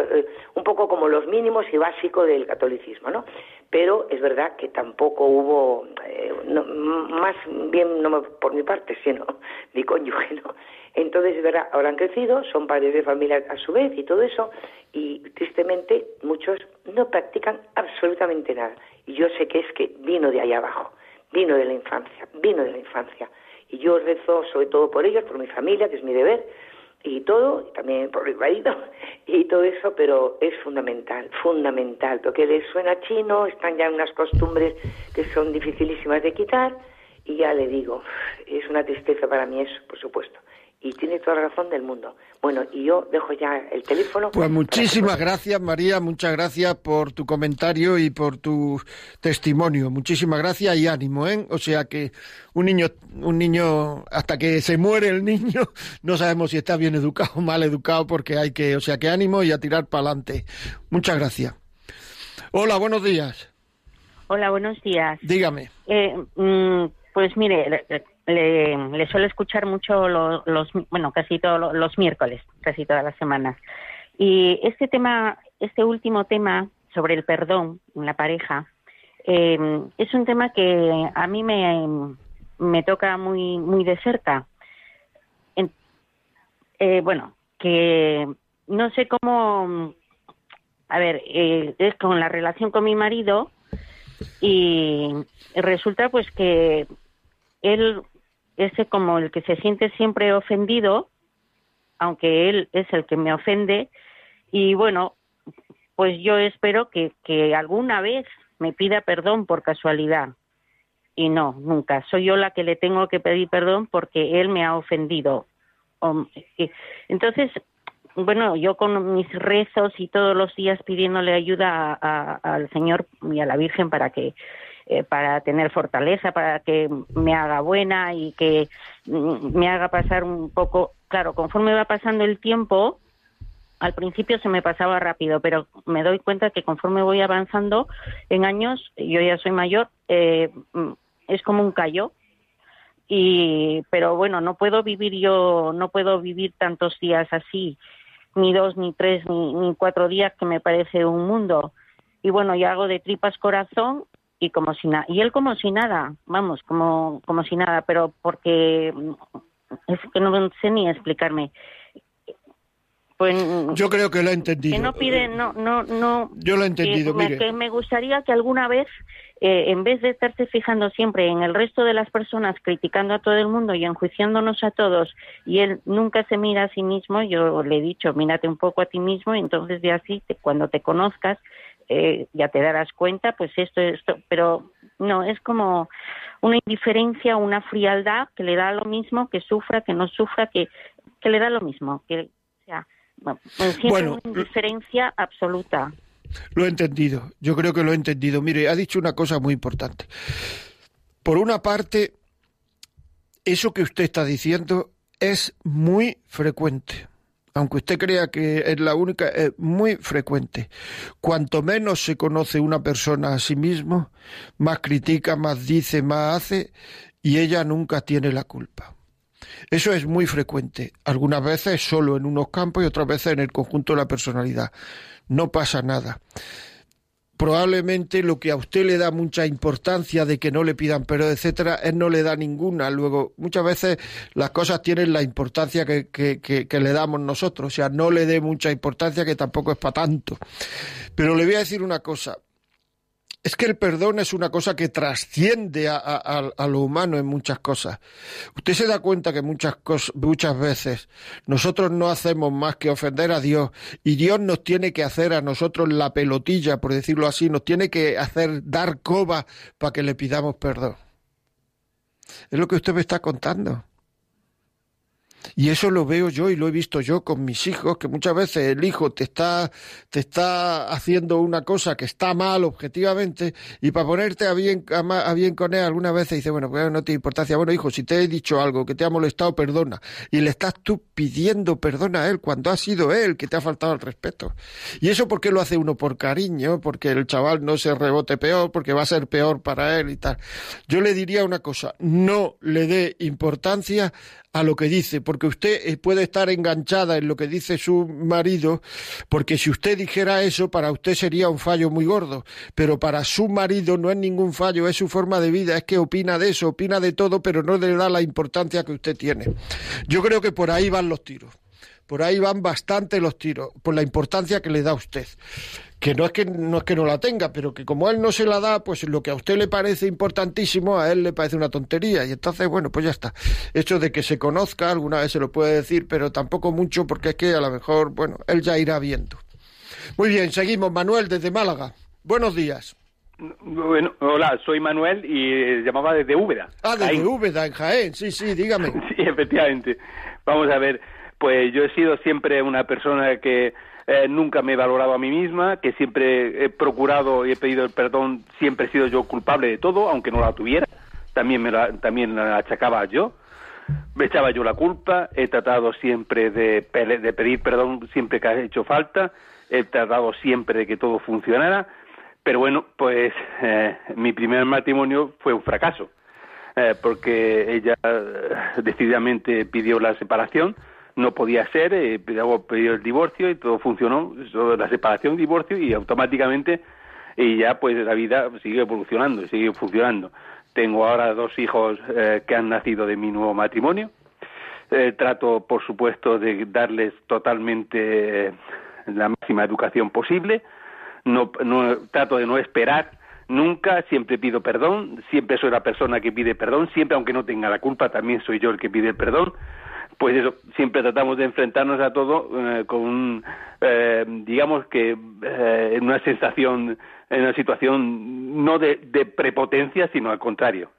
Speaker 4: un poco como los mínimos y básicos del catolicismo, ¿no? Pero es verdad que tampoco hubo, eh, no, más bien no por mi parte, [laughs] sino mi cónyuge, ¿no? Entonces, es verdad, ahora han crecido, son padres de familia a su vez y todo eso, y tristemente muchos no practican absolutamente nada. Y yo sé que es que vino de ahí abajo, vino de la infancia, vino de la infancia. Y yo rezo sobre todo por ellos, por mi familia, que es mi deber, y todo, y también por mi marido, [laughs] y todo eso, pero es fundamental, fundamental, porque les suena chino, están ya unas costumbres que son dificilísimas de quitar, y ya le digo, es una tristeza para mí eso, por supuesto y tiene toda la razón del mundo. Bueno, y yo dejo ya el teléfono.
Speaker 2: Pues muchísimas que... gracias, María, muchas gracias por tu comentario y por tu testimonio. Muchísimas gracias y ánimo, ¿eh? O sea que un niño, un niño, hasta que se muere el niño, [laughs] no sabemos si está bien educado o mal educado, porque hay que, o sea que ánimo y a tirar para adelante. Muchas gracias. Hola, buenos días.
Speaker 5: Hola, buenos días.
Speaker 2: Dígame.
Speaker 5: Eh, mm, pues mire, le, le suelo escuchar mucho los, los, bueno, casi todos los miércoles, casi todas las semanas. Y este tema, este último tema sobre el perdón en la pareja, eh, es un tema que a mí me, me toca muy, muy de cerca. En, eh, bueno, que no sé cómo, a ver, eh, es con la relación con mi marido y resulta pues que él ese como el que se siente siempre ofendido, aunque él es el que me ofende, y bueno, pues yo espero que, que alguna vez me pida perdón por casualidad. Y no, nunca. Soy yo la que le tengo que pedir perdón porque él me ha ofendido. Entonces, bueno, yo con mis rezos y todos los días pidiéndole ayuda a, al Señor y a la Virgen para que eh, para tener fortaleza, para que me haga buena y que mm, me haga pasar un poco, claro, conforme va pasando el tiempo, al principio se me pasaba rápido, pero me doy cuenta que conforme voy avanzando en años, yo ya soy mayor, eh, mm, es como un callo. Y, pero bueno, no puedo vivir yo, no puedo vivir tantos días así, ni dos, ni tres, ni, ni cuatro días, que me parece un mundo. Y bueno, yo hago de tripas corazón y como si nada y él como si nada vamos como como si nada pero porque es que no sé ni explicarme.
Speaker 2: Pues yo creo que lo he entendido.
Speaker 5: que no pide no no no
Speaker 2: yo lo he entendido
Speaker 5: que,
Speaker 2: mire.
Speaker 5: que me gustaría que alguna vez eh, en vez de estarse fijando siempre en el resto de las personas criticando a todo el mundo y enjuiciándonos a todos y él nunca se mira a sí mismo yo le he dicho mírate un poco a ti mismo y entonces de así te, cuando te conozcas eh, ya te darás cuenta, pues esto, esto, pero no, es como una indiferencia, una frialdad que le da lo mismo, que sufra, que no sufra, que, que le da lo mismo, que, o sea, bueno, una indiferencia absoluta.
Speaker 2: Lo he entendido, yo creo que lo he entendido. Mire, ha dicho una cosa muy importante. Por una parte, eso que usted está diciendo es muy frecuente aunque usted crea que es la única, es muy frecuente. Cuanto menos se conoce una persona a sí mismo, más critica, más dice, más hace, y ella nunca tiene la culpa. Eso es muy frecuente, algunas veces solo en unos campos y otras veces en el conjunto de la personalidad. No pasa nada probablemente lo que a usted le da mucha importancia de que no le pidan pero etcétera, él no le da ninguna. Luego, muchas veces las cosas tienen la importancia que, que, que, le damos nosotros, o sea, no le dé mucha importancia que tampoco es para tanto. Pero le voy a decir una cosa, es que el perdón es una cosa que trasciende a, lo humano en muchas cosas. Usted se da cuenta que muchas, muchas veces nosotros no hacemos más que ofender a Dios y Dios nos tiene que hacer a nosotros la pelotilla, por decirlo así, nos tiene que hacer dar coba para que le pidamos perdón. Es lo que usted me está contando. Y eso lo veo yo y lo he visto yo con mis hijos, que muchas veces el hijo te está, te está haciendo una cosa que está mal objetivamente y para ponerte a bien, a, bien con él algunas veces dice, bueno, pues no tiene importancia. Bueno, hijo, si te he dicho algo que te ha molestado, perdona. Y le estás tú pidiendo perdón a él cuando ha sido él que te ha faltado el respeto. Y eso porque lo hace uno por cariño, porque el chaval no se rebote peor, porque va a ser peor para él y tal. Yo le diría una cosa, no le dé importancia a lo que dice, porque usted eh, puede estar enganchada en lo que dice su marido, porque si usted dijera eso, para usted sería un fallo muy gordo, pero para su marido no es ningún fallo, es su forma de vida, es que opina de eso, opina de todo, pero no le da la importancia que usted tiene. Yo creo que por ahí van los tiros. Por ahí van bastante los tiros, por la importancia que le da a usted que no es que no es que no la tenga, pero que como él no se la da, pues lo que a usted le parece importantísimo, a él le parece una tontería. Y entonces, bueno, pues ya está. Hecho de que se conozca, alguna vez se lo puede decir, pero tampoco mucho, porque es que a lo mejor, bueno, él ya irá viendo. Muy bien, seguimos. Manuel, desde Málaga. Buenos días.
Speaker 6: Bueno, hola, soy Manuel y llamaba desde Úbeda.
Speaker 2: Ah, desde Úbeda, en Jaén, sí, sí, dígame. [laughs]
Speaker 6: sí, efectivamente. Vamos a ver, pues yo he sido siempre una persona que eh, nunca me he valorado a mí misma, que siempre he procurado y he pedido el perdón, siempre he sido yo culpable de todo, aunque no la tuviera, también me la, también la achacaba yo, me echaba yo la culpa, he tratado siempre de, pedir perdón siempre que ha hecho falta, he tratado siempre de que todo funcionara, pero bueno, pues eh, mi primer matrimonio fue un fracaso, eh, porque ella decididamente pidió la separación, no podía ser, eh, pidió el divorcio y todo funcionó, la separación, divorcio y automáticamente y ya pues la vida sigue evolucionando, sigue funcionando. Tengo ahora dos hijos eh, que han nacido de mi nuevo matrimonio. Eh, trato, por supuesto, de darles totalmente eh, la máxima educación posible. No, no, trato de no esperar nunca, siempre pido perdón, siempre soy la persona que pide perdón, siempre aunque no tenga la culpa, también soy yo el que pide perdón pues eso, siempre tratamos de enfrentarnos a todo eh, con, eh, digamos que, eh, en una sensación, en una situación no de, prepotencia, sino al contrario.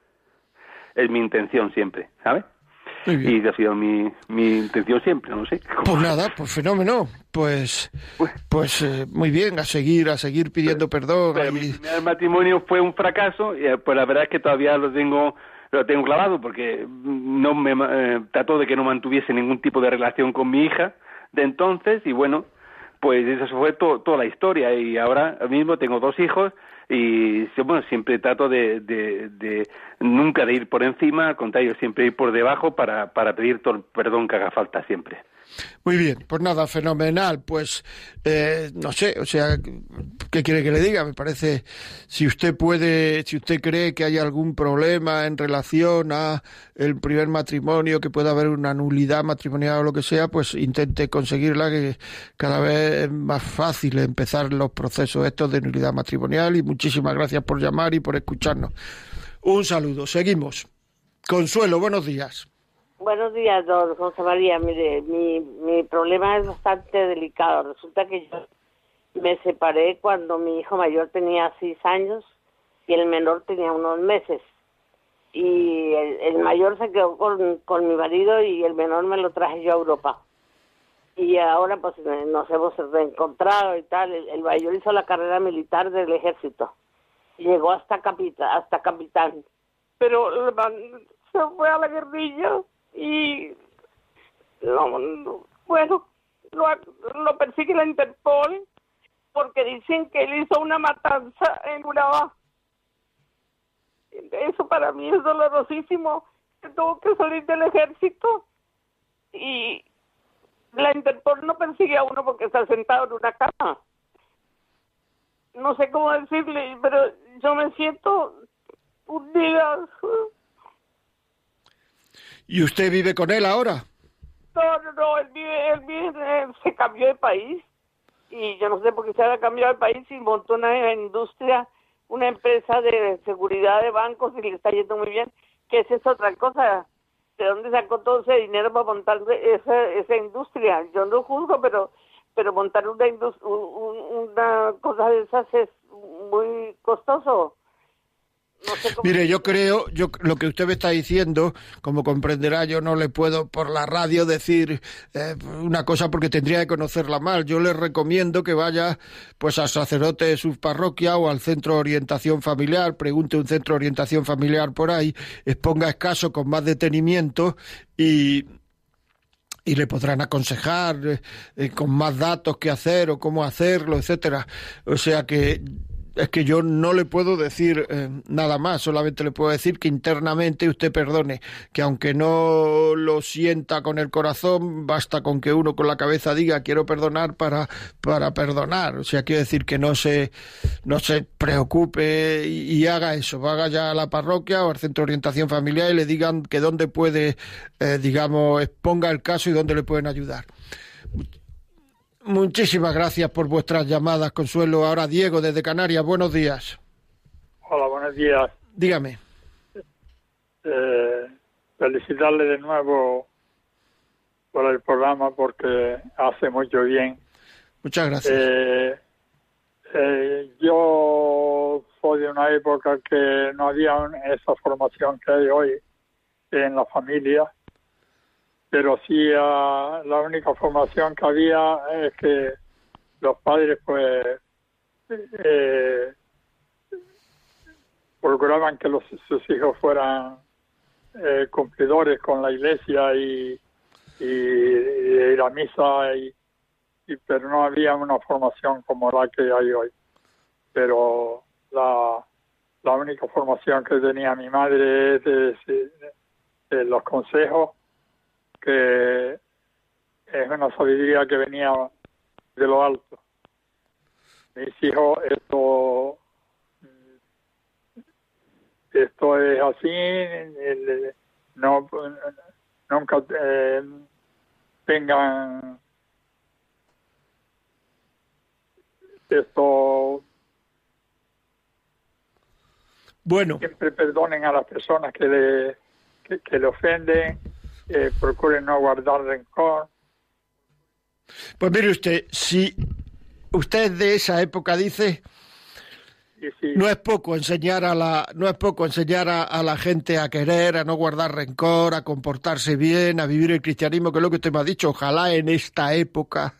Speaker 6: Es mi intención siempre, ¿sabes? Y ha sido mi, mi intención siempre, no sé.
Speaker 2: Pues nada, pues fenómeno. Pues, pues muy bien, a seguir, a seguir pidiendo perdón.
Speaker 6: El matrimonio fue un fracaso, y, pues la verdad es que todavía lo tengo lo tengo clavado porque no me eh, trató de que no mantuviese ningún tipo de relación con mi hija de entonces y bueno pues eso fue toda la historia. Y ahora mismo tengo dos hijos y bueno siempre trato de, nunca de ir por encima al contrario siempre ir por debajo para, para pedir todo el perdón que haga falta siempre
Speaker 2: muy bien, pues nada, fenomenal. Pues eh, no sé, o sea, ¿qué quiere que le diga? Me parece, si usted puede, si usted cree que hay algún problema en relación a el primer matrimonio, que pueda haber una nulidad matrimonial o lo que sea, pues intente conseguirla, que cada vez es más fácil empezar los procesos estos de nulidad matrimonial. Y muchísimas gracias por llamar y por escucharnos. Un saludo, seguimos. Consuelo, buenos días.
Speaker 7: Buenos días, don José María. Mire, mi, mi problema es bastante delicado. Resulta que yo Me separé cuando mi hijo mayor tenía seis años y el menor tenía unos meses. Y el, mayor se quedó con, con mi marido y el menor me lo traje yo a Europa. Y ahora pues nos hemos reencontrado y tal. El, mayor hizo la carrera militar del ejército. Llegó hasta capitán, hasta capitán. Pero se fue a la guerrilla y bueno, lo, lo persigue la Interpol porque dicen que él hizo una matanza en Urabá. Eso para mí es dolorosísimo. Tuvo que salir del ejército y la Interpol no persigue a uno porque está sentado en una cama. No sé cómo decirle, pero yo me siento un día.
Speaker 2: ¿Y usted vive con él ahora?
Speaker 7: No, no, no, él vive, él vive, [laughs] se cambió de país y yo no sé por qué se ha cambiado de país y montó una industria, una empresa de seguridad de bancos y le está yendo muy bien, que es otra cosa. ¿De dónde sacó todo ese dinero para montar esa, esa industria? Yo no juzgo, pero pero montar una, una cosa de esas es muy costoso.
Speaker 2: Mire, yo creo, yo lo que usted me está diciendo, como comprenderá, yo no le puedo por la radio decir eh, una cosa porque tendría que conocerla mal. Yo le recomiendo que vaya pues al sacerdote de su parroquia o al centro de orientación familiar, pregunte un centro de orientación familiar por ahí, exponga escaso con más detenimiento y y le podrán aconsejar eh, eh, con más datos qué hacer o cómo hacerlo, etcétera. O sea que es que yo no le puedo decir eh, nada más, solamente le puedo decir que internamente usted perdone, que aunque no lo sienta con el corazón, basta con que uno con la cabeza diga quiero perdonar para, para perdonar. O sea, quiero decir que no se, no se preocupe y, haga eso, vaya ya a la parroquia o al centro de orientación familiar y le digan que dónde puede, eh, digamos, exponga el caso y dónde le pueden ayudar. Muchísimas gracias por vuestras llamadas, Consuelo. Ahora Diego desde Canarias, buenos días.
Speaker 8: Hola, buenos días.
Speaker 2: Dígame.
Speaker 8: Eh, felicitarle de nuevo por el programa porque hace mucho bien.
Speaker 2: Muchas gracias.
Speaker 8: Eh, eh, yo soy de una época que no había esa formación que hay hoy en la familia pero sí ah, la única formación que había es que los padres pues eh, procuraban que los, sus hijos fueran eh, cumplidores con la iglesia y, y, la misa y, pero no había una formación como la que hay hoy. Pero la, la única formación que tenía mi madre es de los consejos que es una sabiduría que venía de lo alto. Mis hijos, esto, esto es así, no, nunca eh, tengan esto.
Speaker 2: Bueno.
Speaker 8: Siempre perdonen a las personas que le que le ofenden eh, procuren no guardar rencor.
Speaker 2: Pues mire usted, si usted de esa época dice, no es poco enseñar a la, no es poco enseñar a, la gente a querer, a no guardar rencor, a comportarse bien, a vivir el cristianismo, que es lo que usted me ha dicho. Ojalá en esta época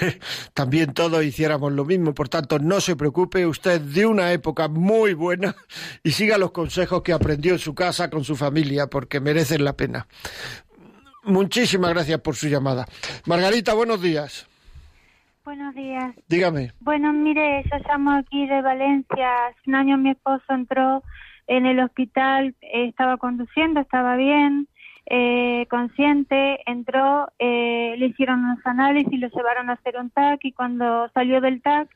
Speaker 2: [laughs] también todos hiciéramos lo mismo. Por tanto, no se preocupe, usted de una época muy buena [laughs] y siga los consejos que aprendió en su casa con su familia, porque merecen la pena. Muchísimas gracias por su llamada. Margarita, buenos días.
Speaker 9: Buenos días.
Speaker 2: Dígame.
Speaker 9: Bueno, mire, yo llamo aquí de Valencia. Hace un año mi esposo entró en el hospital, estaba conduciendo, estaba bien, eh, consciente, entró, eh, le hicieron unos análisis, y lo llevaron a hacer un TAC y cuando salió del TAC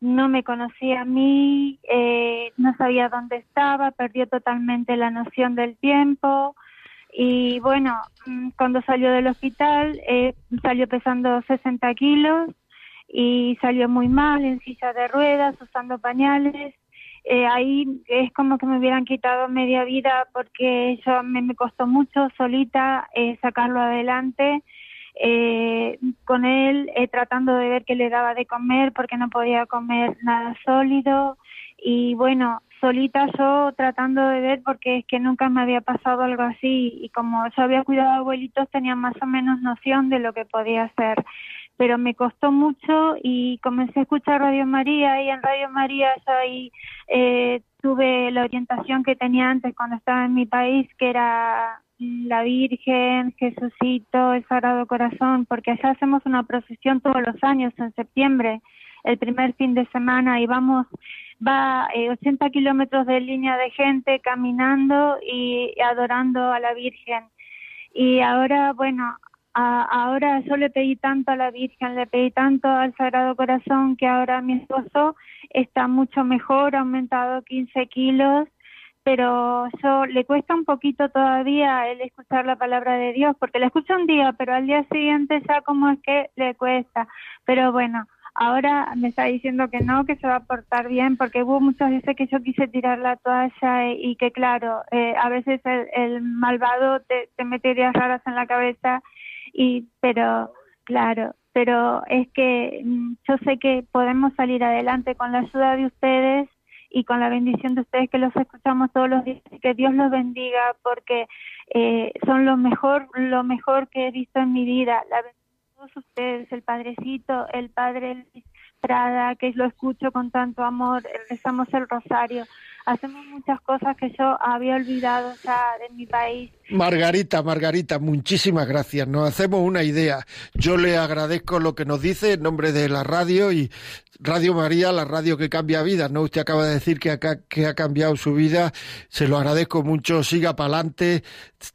Speaker 9: no me conocía a mí, eh, no sabía dónde estaba, perdió totalmente la noción del tiempo, y bueno, mm, cuando salió del hospital eh, salió pesando 60 kilos y salió muy mal en silla de ruedas, usando pañales. Eh, ahí es como que me hubieran quitado media vida porque yo me, costó mucho solita eh, sacarlo adelante. eh, con él, eh, tratando de ver qué le daba de comer porque no podía comer nada sólido y bueno, solita yo tratando de ver porque es que nunca me había pasado algo así y como yo había cuidado a abuelitos tenía más o menos noción de lo que podía hacer pero me costó mucho y comencé a escuchar Radio María y en Radio María yo ahí eh, tuve la orientación que tenía antes cuando estaba en mi país que era la Virgen, Jesucito, el Sagrado Corazón, porque allá hacemos una procesión todos los años en septiembre, el primer fin de semana y vamos va eh, 80 kilómetros de línea de gente caminando y adorando a la Virgen. Y ahora, bueno, ahora yo le pedí tanto a la Virgen, le pedí tanto al Sagrado Corazón que ahora mi esposo está mucho mejor, ha aumentado 15 kilos, pero yo le cuesta un poquito todavía el escuchar la palabra de Dios, porque la escucha un día, pero al día siguiente ya como es que le cuesta. Pero bueno, ahora me está diciendo que no, que se va a portar bien, porque hubo muchas veces que yo quise tirar la toalla y, que claro, eh, a veces el, malvado te, te mete ideas raras en la cabeza, y pero claro, pero es que mm, yo sé que podemos salir adelante con la ayuda de ustedes y con la bendición de ustedes que los escuchamos todos los días y que Dios los bendiga porque eh, son lo mejor lo mejor que he visto en mi vida la todos ustedes, el Padrecito, el Padre Prada, que lo escucho con tanto amor, rezamos el rosario, hacemos muchas cosas que yo había olvidado ya de mi país.
Speaker 2: Margarita, Margarita, muchísimas gracias. Nos hacemos una idea. Yo le agradezco lo que nos dice en nombre de la radio y Radio María, la radio que cambia vidas, ¿no? Usted acaba de decir que, acá, que ha cambiado su vida, se lo agradezco mucho, siga para adelante,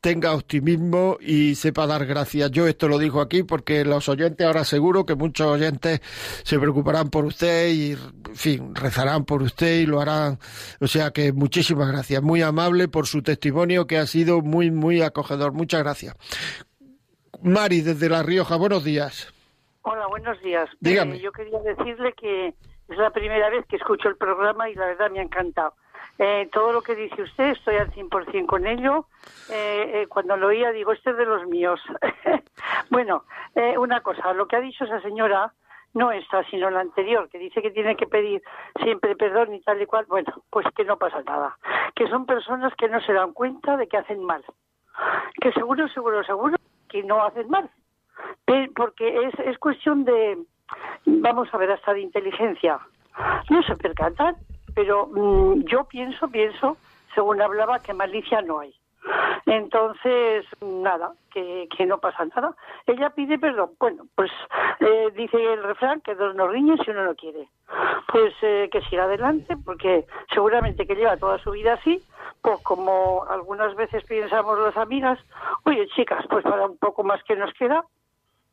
Speaker 2: tenga optimismo y sepa dar gracias. Yo esto lo digo aquí porque los oyentes, ahora seguro que muchos oyentes se preocuparán por usted y, en fin, rezarán por usted y lo harán. O sea que muchísimas gracias, muy amable por su testimonio que ha sido muy, muy acogedor. Muchas gracias. Mari, desde La Rioja, buenos días.
Speaker 10: Hola, buenos días.
Speaker 2: Dígame.
Speaker 10: Eh, yo quería decirle que es la primera vez que escucho el programa y la verdad me ha encantado. Eh, todo lo que dice usted, estoy al 100% con ello. Eh, cuando lo oía, digo, este es de los míos. [laughs] bueno, una cosa, lo que ha dicho esa señora, no esta, sino la anterior, que dice que tiene que pedir siempre perdón y tal y cual, bueno, pues que no pasa nada. Que son personas que no se dan cuenta de que hacen mal. Que seguro, seguro, seguro que no hacen mal porque es, es cuestión de, vamos a ver, hasta de inteligencia. No se percatan, pero mm, yo pienso, pienso, según hablaba, que malicia no hay. Entonces, nada, que, que no pasa nada. Ella pide perdón. Bueno, pues eh, dice el refrán que dos no riñen si uno no quiere. Pues eh, que siga adelante, porque seguramente que lleva toda su vida así, pues como algunas veces pensamos las amigas, oye chicas, pues para un poco más que nos queda,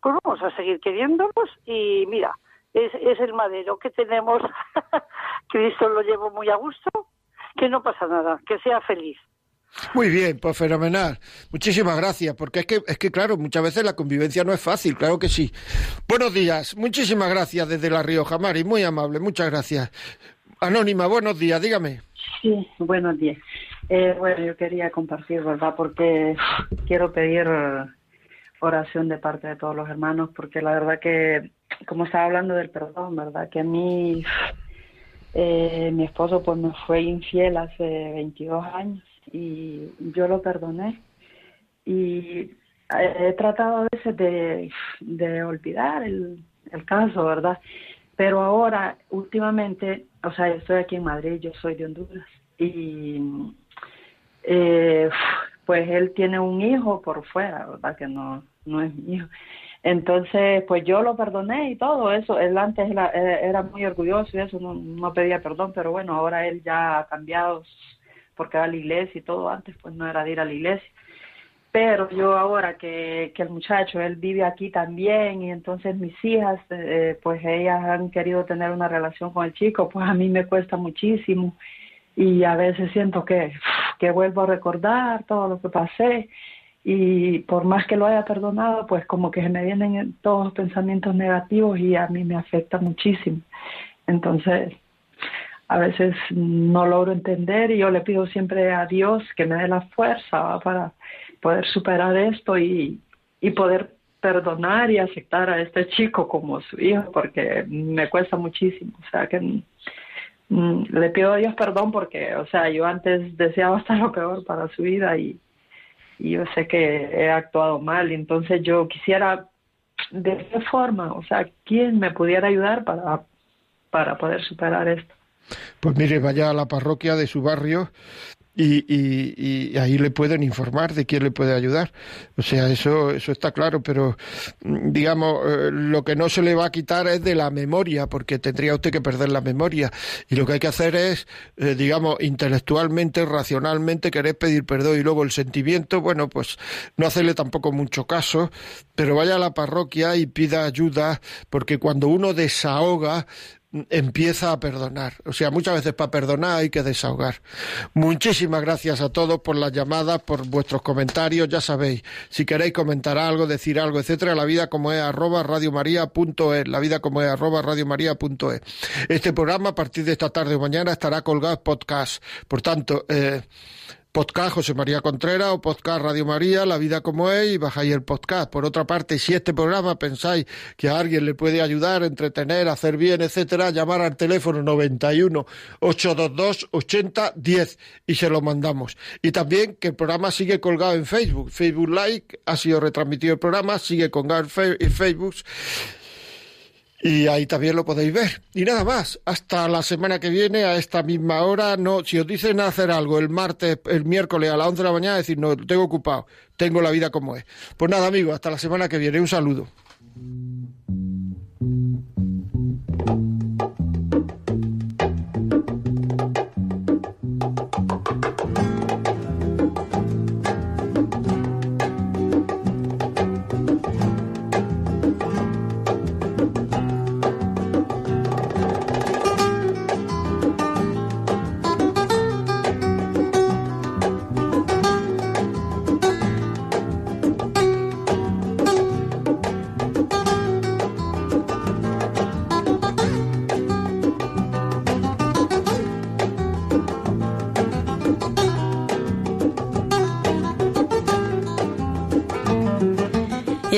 Speaker 10: pues vamos a seguir queriéndonos y mira, es, es el madero que tenemos, [laughs] Cristo lo llevo muy a gusto, que no pasa nada, que sea feliz.
Speaker 2: Muy bien, pues fenomenal. Muchísimas gracias, porque es que, es que claro, muchas veces la convivencia no es fácil, claro que sí. Buenos días, muchísimas gracias desde La Rioja, Mari, muy amable, muchas gracias. Anónima, buenos días, dígame.
Speaker 11: Sí, buenos días. Eh, bueno, yo quería compartir, ¿verdad? Porque quiero pedir oración de parte de todos los hermanos, porque la verdad que, como estaba hablando del perdón, ¿verdad? Que a mí, eh, mi esposo pues me fue infiel hace 22 años y yo lo perdoné. Y he tratado a veces de, de olvidar el, el caso, ¿verdad? Pero ahora, últimamente, o sea, yo estoy aquí en Madrid, yo soy de Honduras y eh, pues él tiene un hijo por fuera, ¿verdad? Que no, no es mío. Entonces, pues yo lo perdoné y todo eso. Él antes eh, era, muy orgulloso y eso, no, no pedía perdón, pero bueno, ahora él ya ha cambiado porque va a la iglesia y todo. Antes, pues no era de ir a la iglesia. Pero yo ahora que, que el muchacho, él vive aquí también y entonces mis hijas, eh, pues ellas han querido tener una relación con el chico, pues a mí me cuesta muchísimo y a veces siento que, que vuelvo a recordar todo lo que pasé y por más que lo haya perdonado, pues como que se me vienen todos los pensamientos negativos y a mí me afecta muchísimo. Entonces, a veces no logro entender y yo le pido siempre a Dios que me dé la fuerza para poder superar esto y, y poder perdonar y aceptar a este chico como su hijo, porque me cuesta muchísimo. O sea, que mm, le pido a Dios perdón porque, o sea, yo antes deseaba hasta lo peor para su vida y, y yo sé que he actuado mal. Entonces yo quisiera, ¿de qué forma? O sea, ¿quién me pudiera ayudar para, para poder superar esto?
Speaker 2: Pues mire, vaya a la parroquia de su barrio y, ahí le pueden informar de quién le puede ayudar. O sea, eso, eso está claro, pero mm, digamos, eh, lo que no se le va a quitar es de la memoria, porque tendría usted que perder la memoria. Y lo que hay que hacer es, eh, digamos, intelectualmente, racionalmente, querer pedir perdón y luego el sentimiento, bueno, pues no hacerle tampoco mucho caso, pero vaya a la parroquia y pida ayuda, porque cuando uno desahoga, empieza a perdonar. O sea, muchas veces para perdonar hay que desahogar. Muchísimas gracias a todos por las llamadas, por vuestros comentarios. Ya sabéis, si queréis comentar algo, decir algo, etcétera, la vida como es arroba radiomaria.es, la vida como es arroba radiomaria.es. Este programa a partir de esta tarde o mañana estará colgado en podcast. Por tanto, eh, podcast José María Contreras o podcast Radio María, La Vida como es, y bajáis el podcast. Por otra parte, si este programa pensáis que a alguien le puede ayudar, entretener, hacer bien, etcétera, llamar al teléfono 91 822 80 10 y se lo mandamos. Y también que el programa sigue colgado en Facebook. Facebook Like ha sido retransmitido el programa, sigue colgado en Facebook y ahí también lo podéis ver. Y nada más, hasta la semana que viene, a esta misma hora, no, si os dicen hacer algo el martes, el miércoles a las 11 de la mañana, decir, no, tengo ocupado, tengo la vida como es. Pues nada, amigos, hasta la semana que viene, un saludo.